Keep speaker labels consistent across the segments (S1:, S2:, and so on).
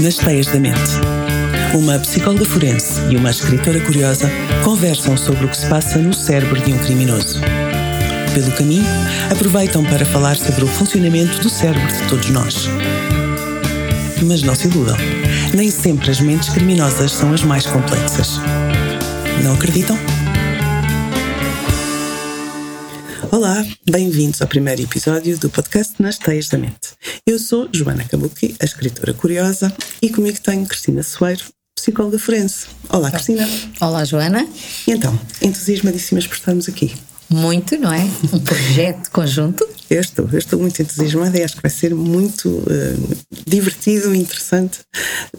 S1: Nas Teias da Mente. Uma psicóloga forense e uma escritora curiosa conversam sobre o que se passa no cérebro de um criminoso. Pelo caminho, aproveitam para falar sobre o funcionamento do cérebro de todos nós. Mas não se iludam, nem sempre as mentes criminosas são as mais complexas. Não acreditam? Olá, bem-vindos ao primeiro episódio do podcast Nas Teias da Mente. Eu sou Joana Kabuki, a escritora curiosa, e comigo tenho Cristina Soeiro, psicóloga forense. Olá, Cristina.
S2: Olá, Joana.
S1: E então, entusiasmadíssimas por estarmos aqui.
S2: Muito, não é? Um projeto conjunto.
S1: Eu estou, eu estou muito entusiasmada e acho que vai ser muito uh, divertido e interessante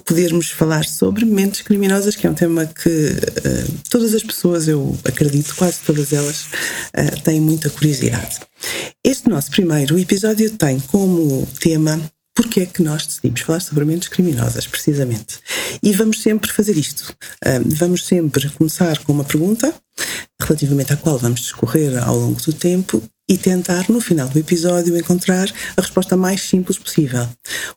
S1: podermos falar sobre mentes criminosas, que é um tema que uh, todas as pessoas, eu acredito, quase todas elas, uh, têm muita curiosidade. Este nosso primeiro episódio tem como tema porque é que nós decidimos falar sobre mentes criminosas, precisamente. E vamos sempre fazer isto. Vamos sempre começar com uma pergunta relativamente à qual vamos discorrer ao longo do tempo e tentar, no final do episódio, encontrar a resposta mais simples possível.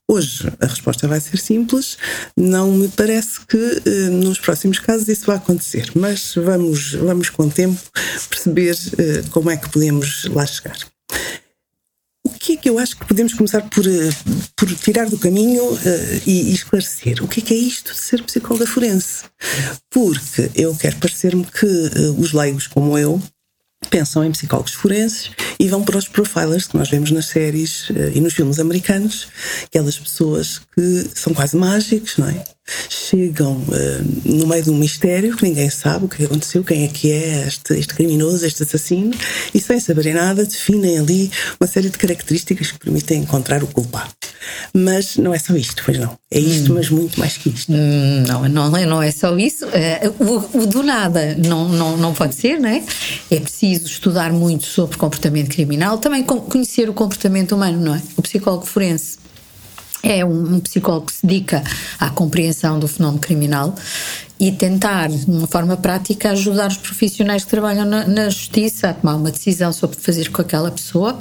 S1: Hoje a resposta vai ser simples, não me parece que eh, nos próximos casos isso vai acontecer, mas vamos, vamos com o tempo perceber eh, como é que podemos lá chegar. O que é que eu acho que podemos começar por, eh, por tirar do caminho uh, e, e, esclarecer? O que é que é isto de ser psicóloga forense? Porque eu quero parecer-me que uh, os leigos como eu pensam em psicólogos forenses e vão para os profilers que nós vemos nas séries uh, e nos filmes americanos, aquelas pessoas que são quase mágicos, não é? Chegam uh, no meio de um mistério que ninguém sabe o que aconteceu, quem é que é este, este criminoso, este assassino, e sem saberem nada definem ali uma série de características que permitem encontrar o culpado. Mas não é só isto, pois não. É isto, hum. mas muito mais que isto.
S2: Hum, não, não, é, não é só isso. Uh, o, o, do nada não, não, não pode ser, não é? É preciso estudar muito sobre comportamento criminal, também conhecer o comportamento humano, não é? O psicólogo forense é um, psicólogo que se dedica à compreensão do fenómeno criminal e tentar, de uma forma prática, ajudar os profissionais que trabalham na, na justiça a tomar uma decisão sobre o que fazer com aquela pessoa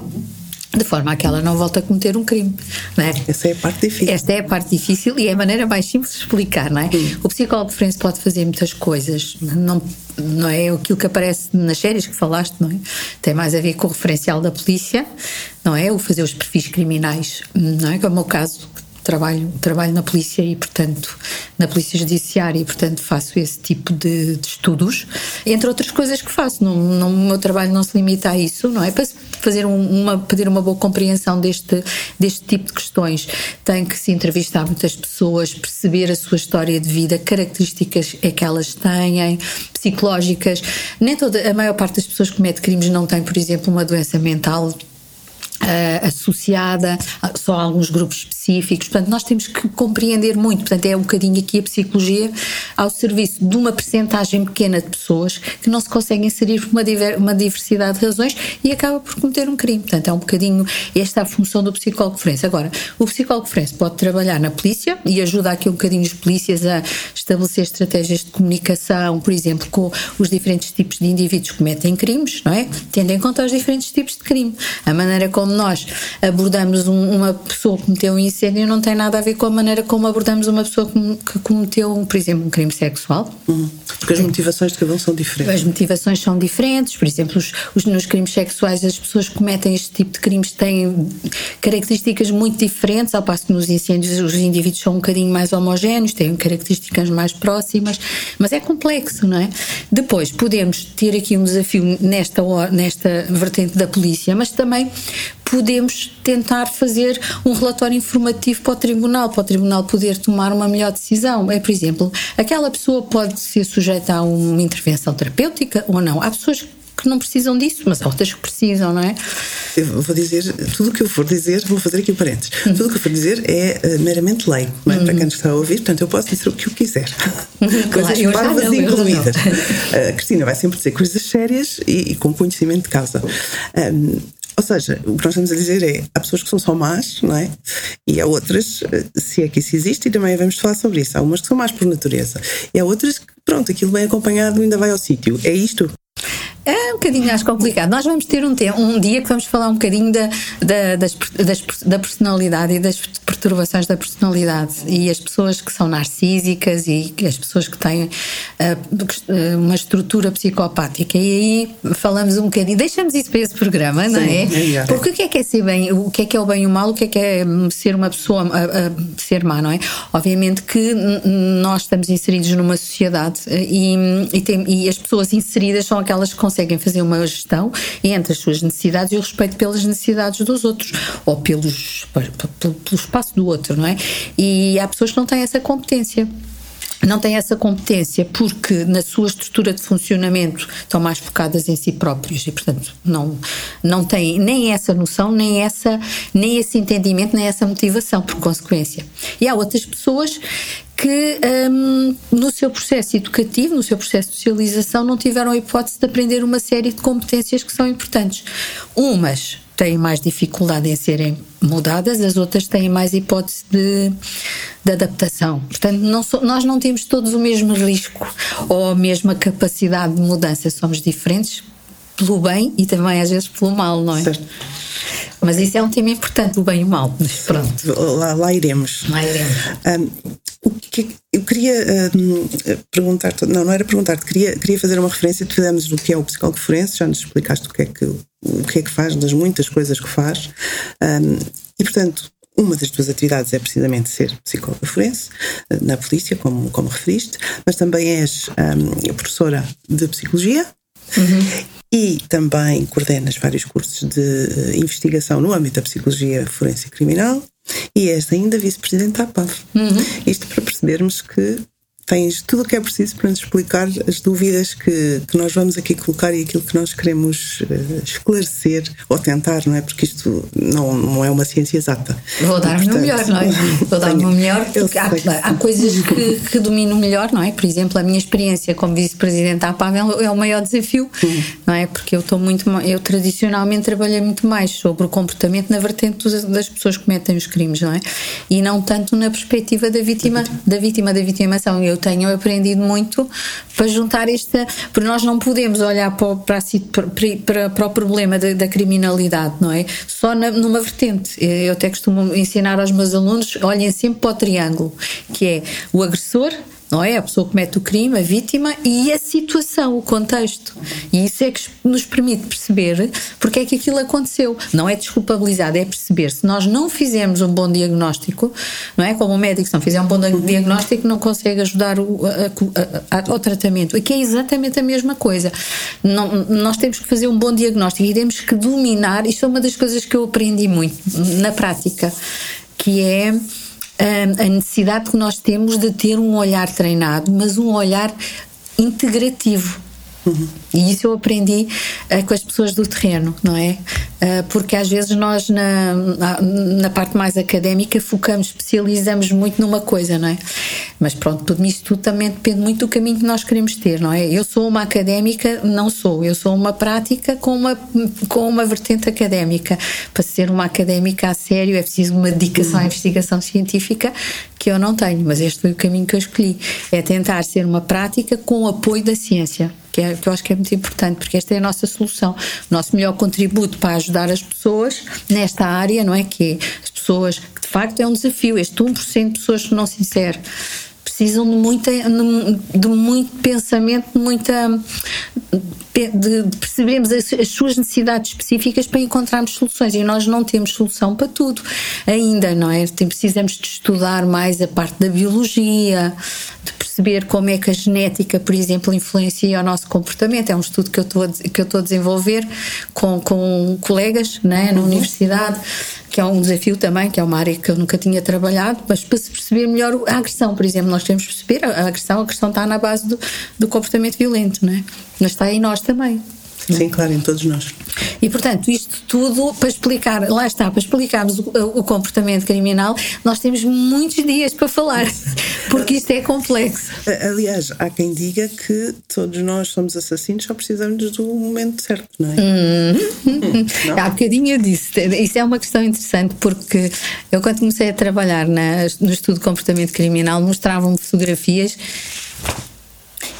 S2: de forma a que ela não volte a cometer um crime. Não é?
S1: Essa é a parte difícil.
S2: Esta é a parte difícil e é a maneira mais simples de explicar, não é? Sim. O psicólogo forense pode fazer muitas coisas, não, não é aquilo que aparece nas séries que falaste, não é? Tem mais a ver com o referencial da polícia, não é? O fazer os perfis criminais, não é? Como é o caso, trabalho, trabalho na polícia e, portanto, na polícia judiciária e, portanto, faço esse tipo de, de estudos, entre outras coisas que faço. Não, não, o meu trabalho não se limita a isso, não é? Para fazer um, uma, pedir uma boa compreensão deste, deste tipo de questões, tem que se entrevistar muitas pessoas, perceber a sua história de vida, características é que elas têm, psicológicas. Nem toda, a maior parte das pessoas que comete crimes não tem, por exemplo, uma doença mental Uh, associada só a alguns grupos específicos. Portanto, nós temos que compreender muito. Portanto, é um bocadinho aqui a psicologia ao serviço de uma percentagem pequena de pessoas que não se conseguem inserir por uma, diver, uma diversidade de razões e acaba por cometer um crime. Portanto, é um bocadinho esta a função do psicólogo forense. Agora, o psicólogo forense pode trabalhar na polícia e ajuda aqui um bocadinho os polícias a estabelecer estratégias de comunicação, por exemplo, com os diferentes tipos de indivíduos que cometem crimes, não é? Tendo em conta os diferentes tipos de crime. A maneira como nós abordamos um, uma pessoa que cometeu um incêndio não tem nada a ver com a maneira como abordamos uma pessoa que cometeu, por exemplo, um crime sexual.
S1: Uhum. Porque as motivações de cada um são diferentes.
S2: As motivações são diferentes, por exemplo, os, os, nos crimes sexuais as pessoas que cometem este tipo de crimes têm características muito diferentes, ao passo que nos incêndios os indivíduos são um bocadinho mais homogéneos, têm características mais próximas, mas é complexo, não é? Depois podemos ter aqui um desafio nesta, nesta vertente da polícia, mas também podemos tentar fazer um relatório informativo para o tribunal, para o tribunal poder tomar uma melhor decisão. É, por exemplo, aquela pessoa pode ser sujeita a uma intervenção terapêutica ou não. Há pessoas que não precisam disso, mas há outras que precisam, não é?
S1: Eu vou dizer, tudo o que eu for dizer, vou fazer aqui um parênteses. Uhum. Tudo o que eu for dizer é uh, meramente leigo, não é? Uhum. para quem está a ouvir, portanto eu posso dizer o que eu quiser. Uhum. Coisas claro, parvas incluídas. A uh, Cristina vai sempre dizer coisas sérias e, e com conhecimento de causa. Um, ou seja, o que nós estamos a dizer é há pessoas que são só más, não é? E há outras, eh, se é que isso existe, e também vamos falar sobre isso. Há umas que são más por natureza. E há outras que, pronto, aquilo bem acompanhado ainda vai ao sítio. É isto?
S2: É um bocadinho mais complicado. Nós vamos ter um, um dia que vamos falar um bocadinho da, da, das, das, da personalidade e das perturbações da personalidade e as pessoas que são narcísicas e as pessoas que têm uh, uma estrutura psicopática. E aí falamos um bocadinho, deixamos isso para esse programa, não é? Sim, é? Porque o que é que é ser bem, o que é que é o bem e o mal, o que é que é ser uma pessoa, uh, uh, ser má, não é? Obviamente que nós estamos inseridos numa sociedade e, e, tem, e as pessoas inseridas são aquelas que conseguem fazer uma gestão entre as suas necessidades e o respeito pelas necessidades dos outros ou pelos, pelo, pelo espaço do outro, não é? E há pessoas que não têm essa competência não têm essa competência porque na sua estrutura de funcionamento estão mais focadas em si próprios e portanto não não têm nem essa noção nem essa nem esse entendimento nem essa motivação por consequência e há outras pessoas que um, no seu processo educativo, no seu processo de socialização, não tiveram a hipótese de aprender uma série de competências que são importantes. Umas têm mais dificuldade em serem mudadas, as outras têm mais hipótese de, de adaptação. Portanto, não so, nós não temos todos o mesmo risco ou a mesma capacidade de mudança, somos diferentes pelo bem e também às vezes pelo mal, não é? Certo. Mas isso é um tema importante, o bem e o mal. Mas pronto.
S1: Lá, lá iremos.
S2: Lá iremos.
S1: Um, que, eu queria um, perguntar, não, não era perguntar, queria, queria fazer uma referência. Fizemos do que é o psicólogo forense, já nos explicaste o que é que, o que, é que faz, das muitas coisas que faz. Um, e, portanto, uma das tuas atividades é precisamente ser psicóloga forense na polícia, como, como referiste, mas também és um, professora de psicologia. Uhum e também coordenas vários cursos de eh, investigação no âmbito da psicologia forense criminal e és ainda vice-presidente da APAV. Uhum. Isto para percebermos que tens tudo o que é preciso para nos explicar as dúvidas que, que nós vamos aqui colocar e aquilo que nós queremos uh, esclarecer ou tentar, não é? Porque isto não, não é uma ciência exata.
S2: Vou dar-me o melhor, não é? Vou dar-me o melhor, porque há, há, coisas que, que domino melhor, não é? Por exemplo, a minha experiência como vice-presidente da APAV é, é o maior desafio, não é? Porque eu estou muito, eu tradicionalmente trabalhei muito mais sobre o comportamento na vertente das pessoas que cometem os crimes, não é? E não tanto na perspectiva da vítima, da vítima da vitimação. Eu eu tenho aprendido muito para juntar esta. Porque nós não podemos olhar para, para, para, para o problema da, da, criminalidade, não é? Só na, numa vertente. Eu até costumo ensinar aos meus alunos: olhem sempre para o triângulo, que é o agressor não é? A pessoa comete o crime, a vítima e a situação, o contexto. E isso é que nos permite perceber porque é que aquilo aconteceu. Não é desculpabilizado, é perceber. Se nós não fizermos um bom diagnóstico, não é? Como o médico, se não fizer um bom diagnóstico, não consegue ajudar o, a, a, ao tratamento. Aqui é exatamente a mesma coisa. Não, nós temos que fazer um bom diagnóstico e temos que dominar. Isto é uma das coisas que eu aprendi muito na prática, que é a necessidade que nós temos de ter um olhar treinado, mas um olhar integrativo. Uhum. E isso eu aprendi uh, com as pessoas do terreno, não é? Uh, porque às vezes nós, na, na, na, parte mais académica, focamos, especializamos muito numa coisa, não é? Mas pronto, tudo isto tudo também depende muito do caminho que nós queremos ter, não é? Eu sou uma académica, não sou. Eu sou uma prática com uma, com uma vertente académica. Para ser uma académica a sério é preciso uma dedicação à investigação científica que eu não tenho, mas este foi o caminho que eu escolhi. É tentar ser uma prática com o apoio da ciência que, é, que eu acho que é muito importante, porque esta é a nossa solução. O nosso melhor contributo para ajudar as pessoas nesta área, não é? Que é as pessoas, que de facto é um desafio, este 1% de pessoas que não se inserem precisam de, muita, de muito pensamento, de muita. De, percebermos as, as, suas necessidades específicas para encontrarmos soluções e nós não temos solução para tudo ainda, não é? Precisamos de estudar mais a parte da biologia, de perceber como é que a genética, por exemplo, influencia o nosso comportamento. É um estudo que eu estou a, que eu estou a desenvolver com, com colegas né, na uhum. universidade que é um desafio também, que é uma área que eu nunca tinha trabalhado, mas para se perceber melhor a agressão, por exemplo, nós temos que perceber a agressão, a agressão está na base do, do comportamento violento, não é? Mas está em nós também.
S1: Sim, claro, em todos nós.
S2: E, portanto, isto tudo para explicar, lá está, para explicarmos o, o, comportamento criminal, nós temos muitos dias para falar, porque isto é complexo.
S1: Aliás, há quem diga que todos nós somos assassinos, só precisamos do momento certo, não é?
S2: Hum. não? Há bocadinho eu disse, isso é uma questão interessante, porque eu, quando comecei a trabalhar na, no estudo de comportamento criminal, mostravam-me fotografias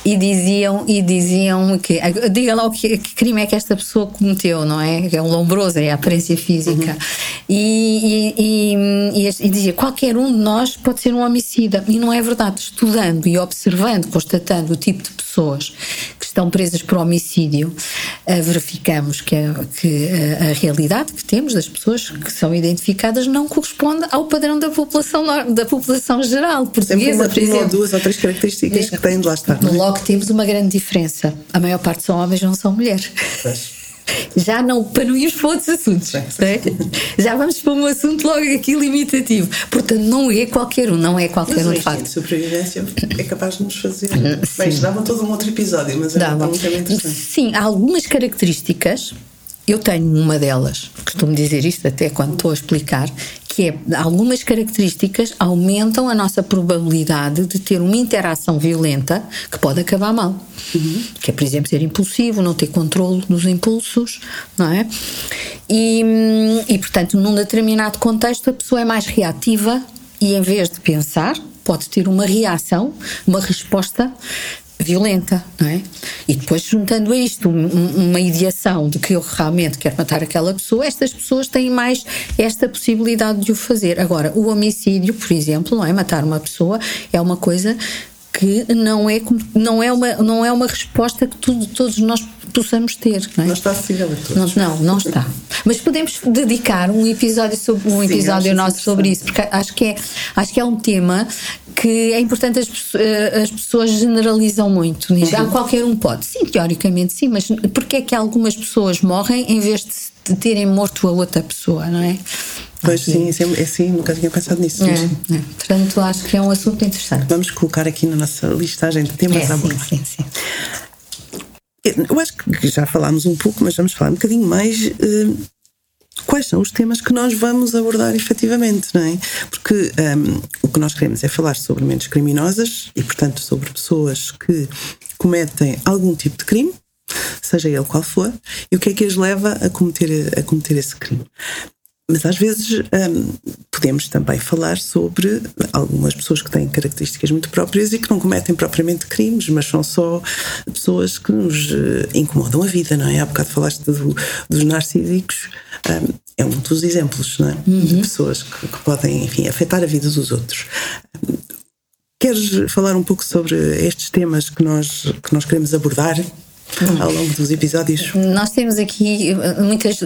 S2: e diziam, e diziam que diga lá o que, que, crime é que esta pessoa cometeu, não é? É um lombroso, é a aparência física. Uhum. E, e, e, e, dizia: qualquer um de nós pode ser um homicida. E não é verdade. Estudando e observando, constatando o tipo de pessoas que estão presas por homicídio, uh, verificamos que, a, que a, a, realidade que temos das pessoas que são identificadas não corresponde ao padrão da população, da população geral portuguesa.
S1: Uma, uma ou duas ou três características é, que têm de lá estar.
S2: É? Logo temos uma grande diferença. A maior parte são homens, não são mulheres. Já não, para não irmos para outros assuntos. Sim, sim. É? Já vamos para um assunto logo aqui limitativo. Portanto, não é qualquer um, não é qualquer mas um de facto.
S1: de sobrevivência é capaz de nos fazer. Bem, dava todo um outro episódio, mas é muito interessante.
S2: Sim, há algumas características. Eu tenho uma delas, costumo dizer isto até quando estou a explicar, que é algumas características aumentam a nossa probabilidade de ter uma interação violenta que pode acabar mal. Uhum. Que é, por exemplo, ser impulsivo, não ter controle dos impulsos, não é? E, e, portanto, num determinado contexto, a pessoa é mais reativa e, em vez de pensar, pode ter uma reação, uma resposta violenta, não é? E depois juntando a isto uma ideação de que eu realmente quero matar aquela pessoa, estas pessoas têm mais esta possibilidade de o fazer. Agora, o homicídio, por exemplo, não é? Matar uma pessoa é uma coisa que não é, não é, uma, não é uma resposta que todos nós possamos ter. Não, é?
S1: não está acessível a
S2: todos. Não, não, não, está. Mas podemos dedicar um episódio, sobre, um Sim, episódio nosso sobre isso, porque acho que, é, acho que é um tema que é importante as, eh, as pessoas generalizam muito. Já uhum. qualquer um pode. Sim, teoricamente sim, mas porque é que algumas pessoas morrem em vez de terem morto a outra pessoa, não é?
S1: Pois sim, é, é, sim, nunca tinha pensado nisso. É,
S2: é. Portanto, acho que é um assunto interessante.
S1: Vamos colocar aqui na nossa listagem de temas
S2: é,
S1: a abordar.
S2: Sim, sim, sim.
S1: Eu acho que já falámos um pouco, mas vamos falar um bocadinho mais. Uh, quais são os temas que nós vamos abordar efetivamente, não é? Porque um, ehm, o que nós queremos é falar sobre mentes criminosas e, portanto, sobre pessoas que cometem algum tipo de crime, seja ele qual for, e o que é que as leva a cometer, a cometer esse crime. Mas às vezes hum, podemos também falar sobre algumas pessoas que têm características muito próprias e que não cometem propriamente crimes, mas são só pessoas que nos uh, incomodam a vida, não é? Há bocado falaste do, dos narcísicos, um, é um dos exemplos, não é? Uhum. De pessoas que, que, podem, enfim, afetar a vida dos outros. Queres falar um pouco sobre estes temas que nós, que nós queremos abordar? Ao longo dos episódios?
S2: Nós temos aqui uh, muitas.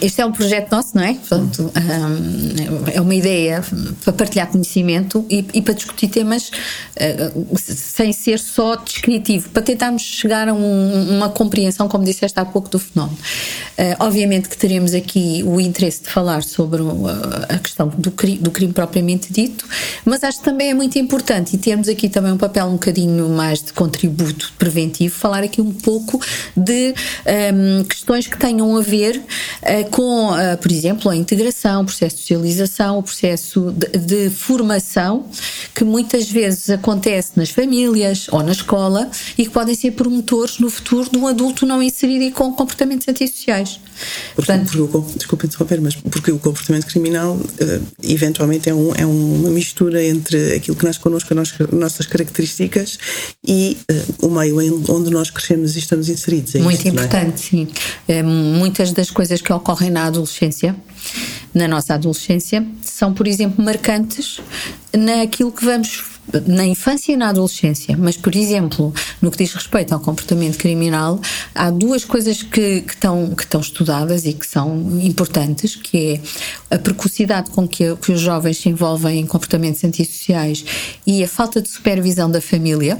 S2: Este é um projeto nosso, não é? Portanto, um, é uma ideia para partilhar conhecimento e, e para discutir temas uh, sem ser só descritivo, para tentarmos chegar a um, uma compreensão, como disseste há pouco, do fenómeno. Obviamente que teremos aqui o interesse de falar sobre a questão do, cri, do crime propriamente dito, mas acho que também é muito importante e temos aqui também um papel um bocadinho mais de contributo preventivo, falar aqui um pouco de um, questões que tenham a ver uh, com, uh, por exemplo, a integração, o processo de socialização, o processo de, de, formação, que muitas vezes acontece nas famílias ou na escola e que podem ser promotores no futuro de um adulto não inserido e com comportamentos antissociais.
S1: Porque, Portanto, porque, desculpa interromper, mas porque o comportamento criminal uh, eventualmente é, um, é uma mistura entre aquilo que nasce connosco, as nossas características e o meio onde nós crescemos e estamos inseridos. É
S2: Muito
S1: isto,
S2: importante, é? sim. É, muitas das coisas que ocorrem na adolescência, na nossa adolescência, são, por exemplo, marcantes naquilo que vamos na infância e na adolescência, mas, por exemplo, no que diz respeito ao comportamento criminal, há duas coisas que, que, estão, que estão estudadas e que são importantes, que é a precocidade com que, que os jovens se envolvem em comportamentos antissociais e a falta de supervisão da família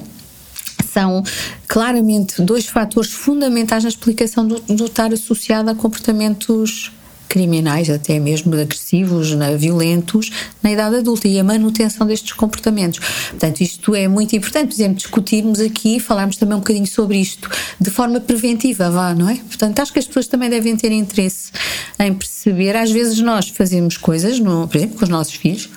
S2: são claramente dois fatores fundamentais na explicação do, do estar associado a comportamentos criminais, até mesmo agressivos, violentos, na idade adulta e a manutenção destes comportamentos. Portanto, isto é muito importante, por exemplo, discutirmos aqui, falarmos também um bocadinho sobre isto de forma preventiva, vá, não é? Portanto, acho que as pessoas também devem ter interesse em perceber. Às vezes nós fazemos coisas, no, por exemplo, com os nossos filhos,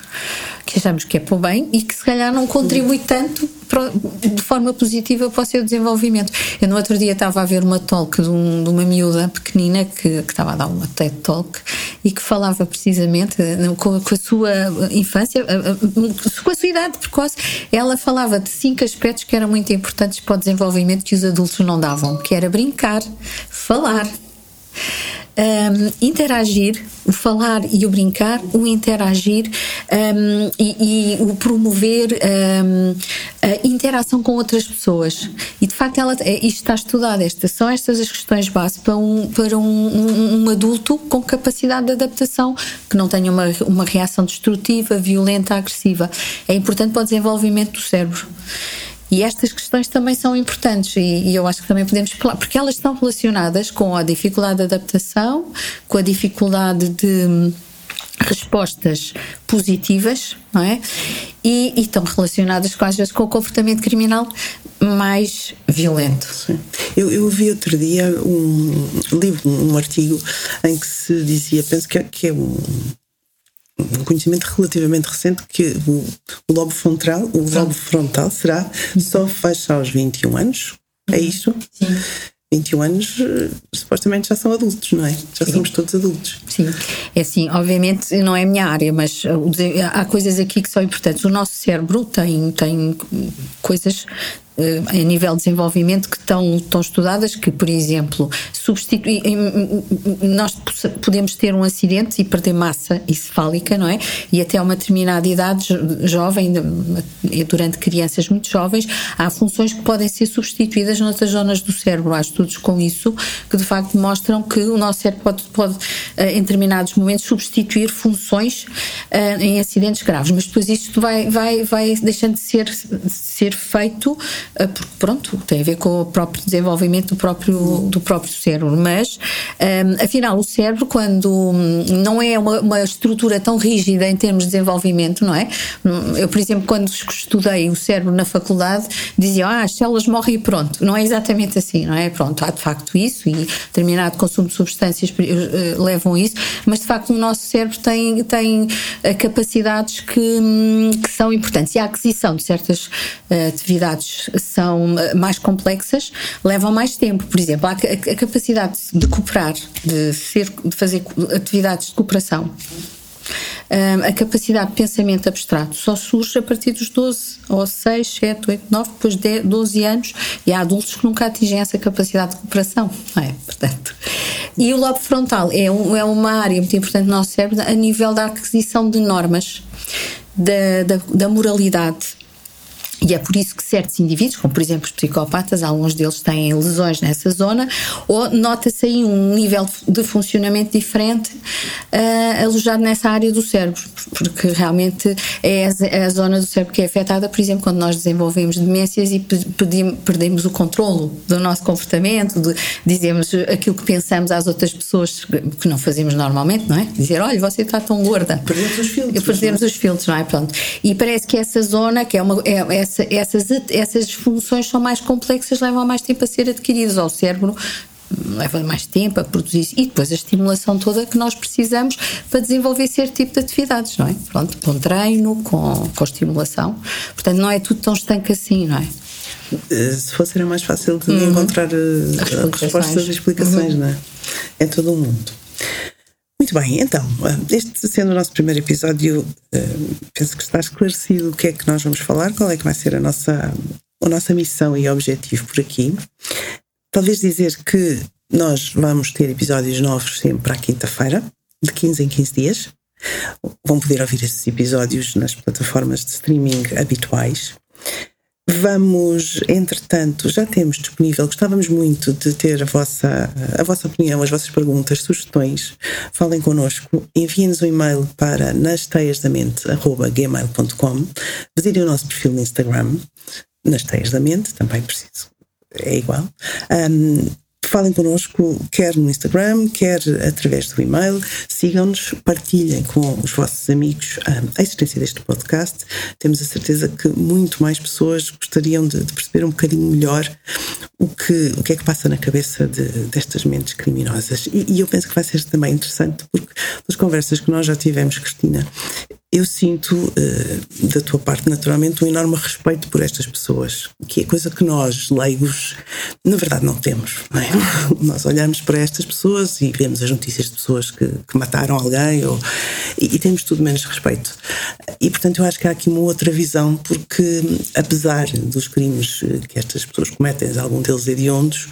S2: que achamos que é para o bem e que se calhar não contribui tanto para de forma positiva para o seu desenvolvimento. Eu no outro dia estava a ver uma talk de, um, de uma miúda pequenina que, que, estava a dar uma TED Talk e que falava precisamente com, com a sua infância, com a sua idade precoce, ela falava de cinco aspectos que eram muito importantes para o desenvolvimento que os adultos não davam, que era brincar, falar, um, interagir, o falar e o brincar, o interagir um, e, e, o promover um, a interação com outras pessoas. E de facto, ela, é, isto está estudado. Estas, são estas as questões base para, um, para um, um, adulto com capacidade de adaptação, que não tenha uma, uma reação destrutiva, violenta, agressiva. É importante para o desenvolvimento do cérebro. E estas questões também são importantes e, e, eu acho que também podemos falar, porque elas estão relacionadas com a dificuldade de adaptação, com a dificuldade de hum, respostas positivas, não é? E, e estão relacionadas com, às vezes com o comportamento criminal mais violento.
S1: Eu, eu vi outro dia um livro, um artigo em que se dizia, penso que é, que é um um conhecimento relativamente recente que o, o lobo frontal, o lobo frontal será só fecha aos 21 anos. É isso?
S2: Sim.
S1: 21 anos, eh, supostamente já são adultos, não é? Já Sim. somos todos adultos.
S2: Sim, é assim, obviamente não é a minha área, mas eh, há coisas aqui que são importantes. O nosso cérebro tem, tem coisas a nível de desenvolvimento que estão, estão estudadas, que, por exemplo, substitui, nós podemos ter um acidente e perder massa encefálica, não é? E até uma determinada idade jovem, durante crianças muito jovens, há funções que podem ser substituídas noutras zonas do cérebro. Há estudos com isso que de facto mostram que o nosso cérebro pode, pode eh, em determinados momentos, substituir funções eh, em acidentes graves. Mas depois isto vai, vai, vai deixando de ser, ser feito porque pronto, tem a ver com o próprio desenvolvimento do próprio, do próprio cérebro. Mas, um, afinal, o cérebro, quando não é uma, uma, estrutura tão rígida em termos de desenvolvimento, não é? Eu, por exemplo, quando estudei o cérebro na faculdade, dizia, ah, as células morrem e pronto. Não é exatamente assim, não é? Pronto, há de facto isso e determinado consumo de substâncias uh, levam a isso, mas de facto o nosso cérebro tem, tem uh, capacidades que, um, que são importantes. E a aquisição de certas uh, atividades são mais complexas, levam mais tempo. Por exemplo, a, a, a capacidade de cooperar, de, ser, de fazer atividades de cooperação. a capacidade de pensamento abstrato só surge a partir dos 12 ou 6, 7, 8, 9, depois de 12 anos, e há adultos que nunca atingem essa capacidade de cooperação, não é? Portanto, e o lobo frontal é, um, é uma área muito importante no nosso cérebro a nível da aquisição de normas, da, da, da moralidade, e é por isso que certos indivíduos, como por exemplo os psicopatas, alguns deles têm lesões nessa zona, ou nota-se aí um nível de funcionamento diferente uh, alojado nessa área do cérebro, porque realmente é a, é a, zona do cérebro que é afetada, por exemplo, quando nós desenvolvemos demências e perdemos o controlo do nosso comportamento, de dizemos aquilo que pensamos às outras pessoas que não fazemos normalmente, não é? Dizer, olha, você está tão gorda.
S1: Perdemos os filtros.
S2: Perdemos é? os filtros, não é? Pronto. E parece que essa zona, que é uma. É, é essa, essas, essas funções são mais complexas, levam mais tempo a ser adquiridas ao cérebro leva mais tempo a produzir e depois a estimulação toda que nós precisamos para desenvolver certo tipo de atividades, não é? Pronto, com treino, com, com estimulação. Portanto, não é tudo tão estanque assim, não é?
S1: Eh, se fosse era mais fácil de uhum. encontrar uh, respostas e explicações, uhum. não é? É todo o mundo. Muito bem, então, este sendo o nosso primeiro episódio, eh, penso que está esclarecido o que é que nós vamos falar, qual é que vai ser a nossa, a nossa missão e objetivo por aqui. Talvez dizer que nós vamos ter episódios novos sempre à quinta-feira, de 15 em 15 dias. Vão poder ouvir esses episódios nas plataformas de streaming habituais. Vamos, entretanto, já temos disponível, gostávamos muito de ter a vossa, a vossa opinião, as vossas perguntas, sugestões. Falem connosco, enviem-nos um e-mail para nasteiasdamente.gmail.com Visitem o nosso perfil no Instagram, Nas Teias da Mente, também preciso, é igual. Um, Falem connosco, quer no Instagram, quer através do e-mail. Sigam-nos, partilhem com os vossos amigos a existência deste podcast. Temos a certeza que muito mais pessoas gostariam de, de perceber um bocadinho melhor o que, o que é que passa na cabeça de, destas mentes criminosas. E, e, eu penso que vai ser também interessante, porque nas conversas que nós já tivemos, Cristina, eu sinto uh, da tua parte, naturalmente, um enorme respeito por estas pessoas, que é coisa que nós, leigos, na verdade não temos. Não é? nós olhamos para estas pessoas e vemos as notícias de pessoas que, que mataram alguém ou, e, e, temos tudo menos respeito. E, portanto, eu acho que há aqui uma outra visão, porque apesar dos crimes eh, que estas pessoas cometem, algum deles hediondos,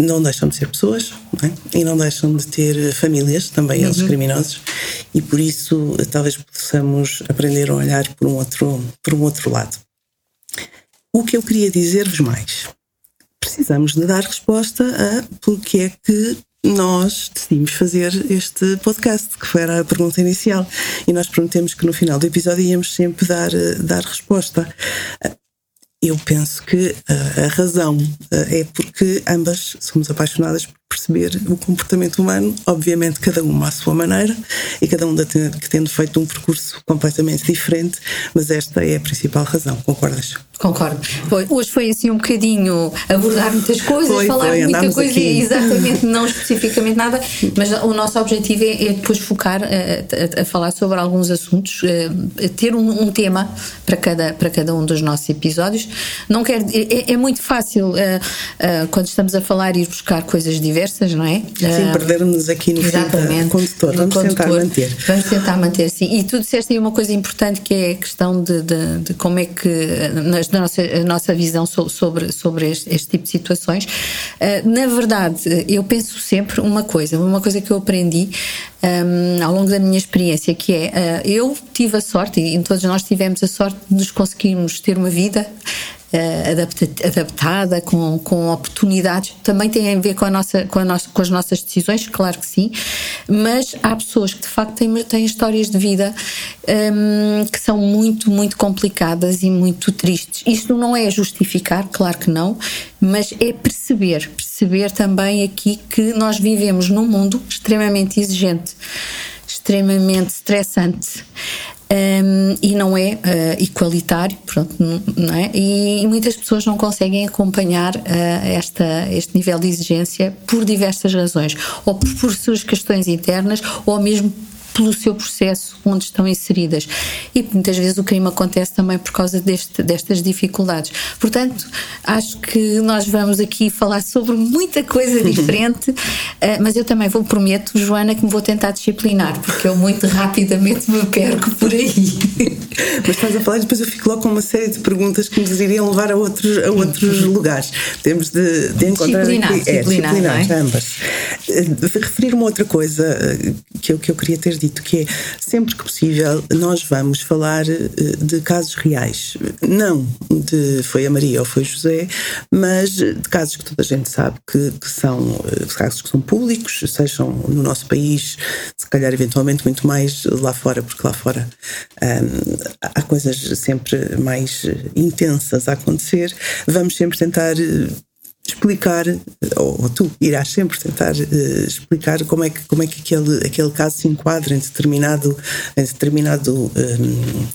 S1: não deixam de ser pessoas não é? e não deixam de ter famílias, também eles uhum. criminosos, e por isso talvez possamos aprender a olhar por um outro, por um outro lado. O que eu queria dizer-vos mais? Precisamos de dar resposta a porque é que nós decidimos fazer este podcast, que foi a pergunta inicial. E nós prometemos que no final do episódio íamos sempre dar, dar resposta. Eu penso que a razão é porque ambas somos apaixonadas por perceber o comportamento humano, obviamente cada uma à sua maneira e cada um tendo feito um percurso completamente diferente, mas esta é a principal razão, concordas?
S2: Concordo. Foi, hoje foi assim um bocadinho abordar muitas coisas, foi, falar foi, muita coisa aqui. e exatamente não especificamente nada, mas o nosso objetivo é, é depois focar a, eh, a, a, falar sobre alguns assuntos, a, eh, ter um, um, tema para cada, para cada um dos nossos episódios. Não quero, é, é muito fácil eh, quando estamos a falar ir buscar coisas diversas não é?
S1: Sim, uh, perdermos aqui no Exatamente, condutor. Vamos condutor, tentar manter.
S2: Vamos tentar manter, sim. E tu disseste aí uma coisa importante que é a questão de, de, de como é que, na nossa, a nossa visão sobre, sobre este, este tipo de situações. Uh, na verdade, eu penso sempre uma coisa, uma coisa que eu aprendi um, ao longo da minha experiência, que é, uh, eu tive a sorte, e todos nós tivemos a sorte de nos conseguirmos ter uma vida uh, adaptada, com, com oportunidades, também tem a ver com, a nossa, com, a nossa, com as nossas decisões, claro que sim, mas há pessoas que de facto têm, têm histórias de vida um, que são muito, muito complicadas e muito tristes. Isto não é justificar, claro que não, mas é perceber, perceber também aqui que nós vivemos num mundo extremamente exigente, extremamente estressante um, e não é uh, pronto, não é? E, e, muitas pessoas não conseguem acompanhar uh, esta, este nível de exigência por diversas razões, ou por, por suas questões internas, ou mesmo pelo seu processo onde estão inseridas. E muitas vezes o crime acontece também por causa deste, destas dificuldades. Portanto, acho que nós vamos aqui falar sobre muita coisa diferente, uh, mas eu também vou, prometo, Joana, que me vou tentar disciplinar, porque eu muito rapidamente me perco por aí.
S1: mas estás a falar e depois eu fico logo com uma série de perguntas que nos iriam levar a outros, a outros lugares. Temos de, de encontrar
S2: disciplinar,
S1: aqui.
S2: Disciplinar, é, disciplinar
S1: é? ambas. Uh, referir uma outra coisa uh, que eu, que eu queria ter dito, que é sempre que possível nós vamos falar eh, de casos reais. Não de foi a Maria ou foi José, mas de casos que toda a gente sabe que, que são eh, casos que são públicos, sejam no nosso país, se calhar eventualmente muito mais lá fora, porque lá fora hum, há coisas sempre mais intensas a acontecer. Vamos sempre tentar eh, explicar, ou, ou, tu irás sempre tentar uh, explicar como é que, como é que aquele, aquele caso se enquadra em determinado, em determinado um, uh,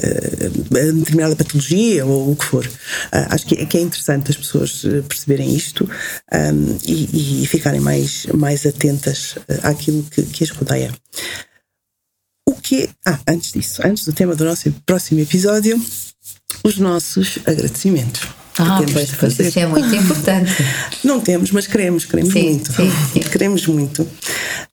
S1: eh, determinada patologia ou o que for. Uh, acho que é, que é, interessante as pessoas perceberem isto um, e, e, ficarem mais, mais atentas àquilo que, que as rodeia. O que. Ah, antes disso, antes do tema do nosso próximo episódio, os nossos agradecimentos.
S2: Ah, pois, pois isso é muito importante.
S1: Não temos, mas queremos, queremos sim, muito. Sim, sim. Queremos muito.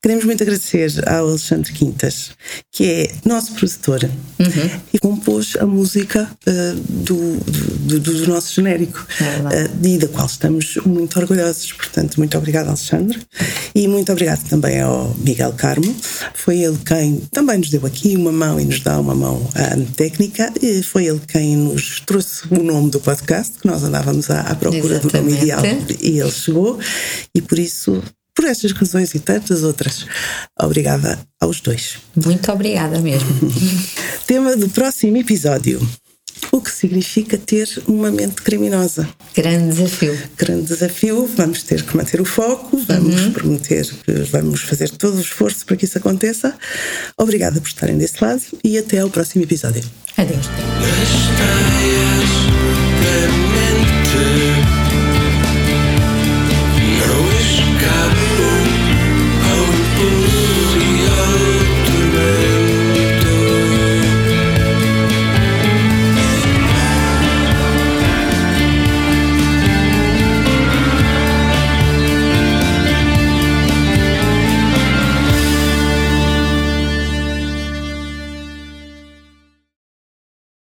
S1: Queremos muito agradecer ao Alexandre Quintas, que é nosso produtor uhum. e compôs a música uh, do, do, do, nosso genérico é uh, e da qual estamos muito orgulhosos. Portanto, muito obrigado, Alexandre. E muito obrigado também ao Miguel Carmo. Foi ele quem também nos deu aqui uma mão e nos dá uma mão uh, técnica. E foi ele quem nos trouxe o nome do podcast, que nós andávamos à, à procura Exatamente. do nome ideal e ele chegou, e por isso, por estas razões e tantas outras, obrigada aos dois.
S2: Muito obrigada mesmo.
S1: Tema do próximo episódio. O que significa ter uma mente criminosa?
S2: Grande desafio.
S1: Grande desafio. Vamos ter que manter o foco, vamos uhum. prometer que vamos fazer todo o esforço para que isso aconteça. Obrigada por estarem desse lado e até ao próximo episódio.
S2: Adeus.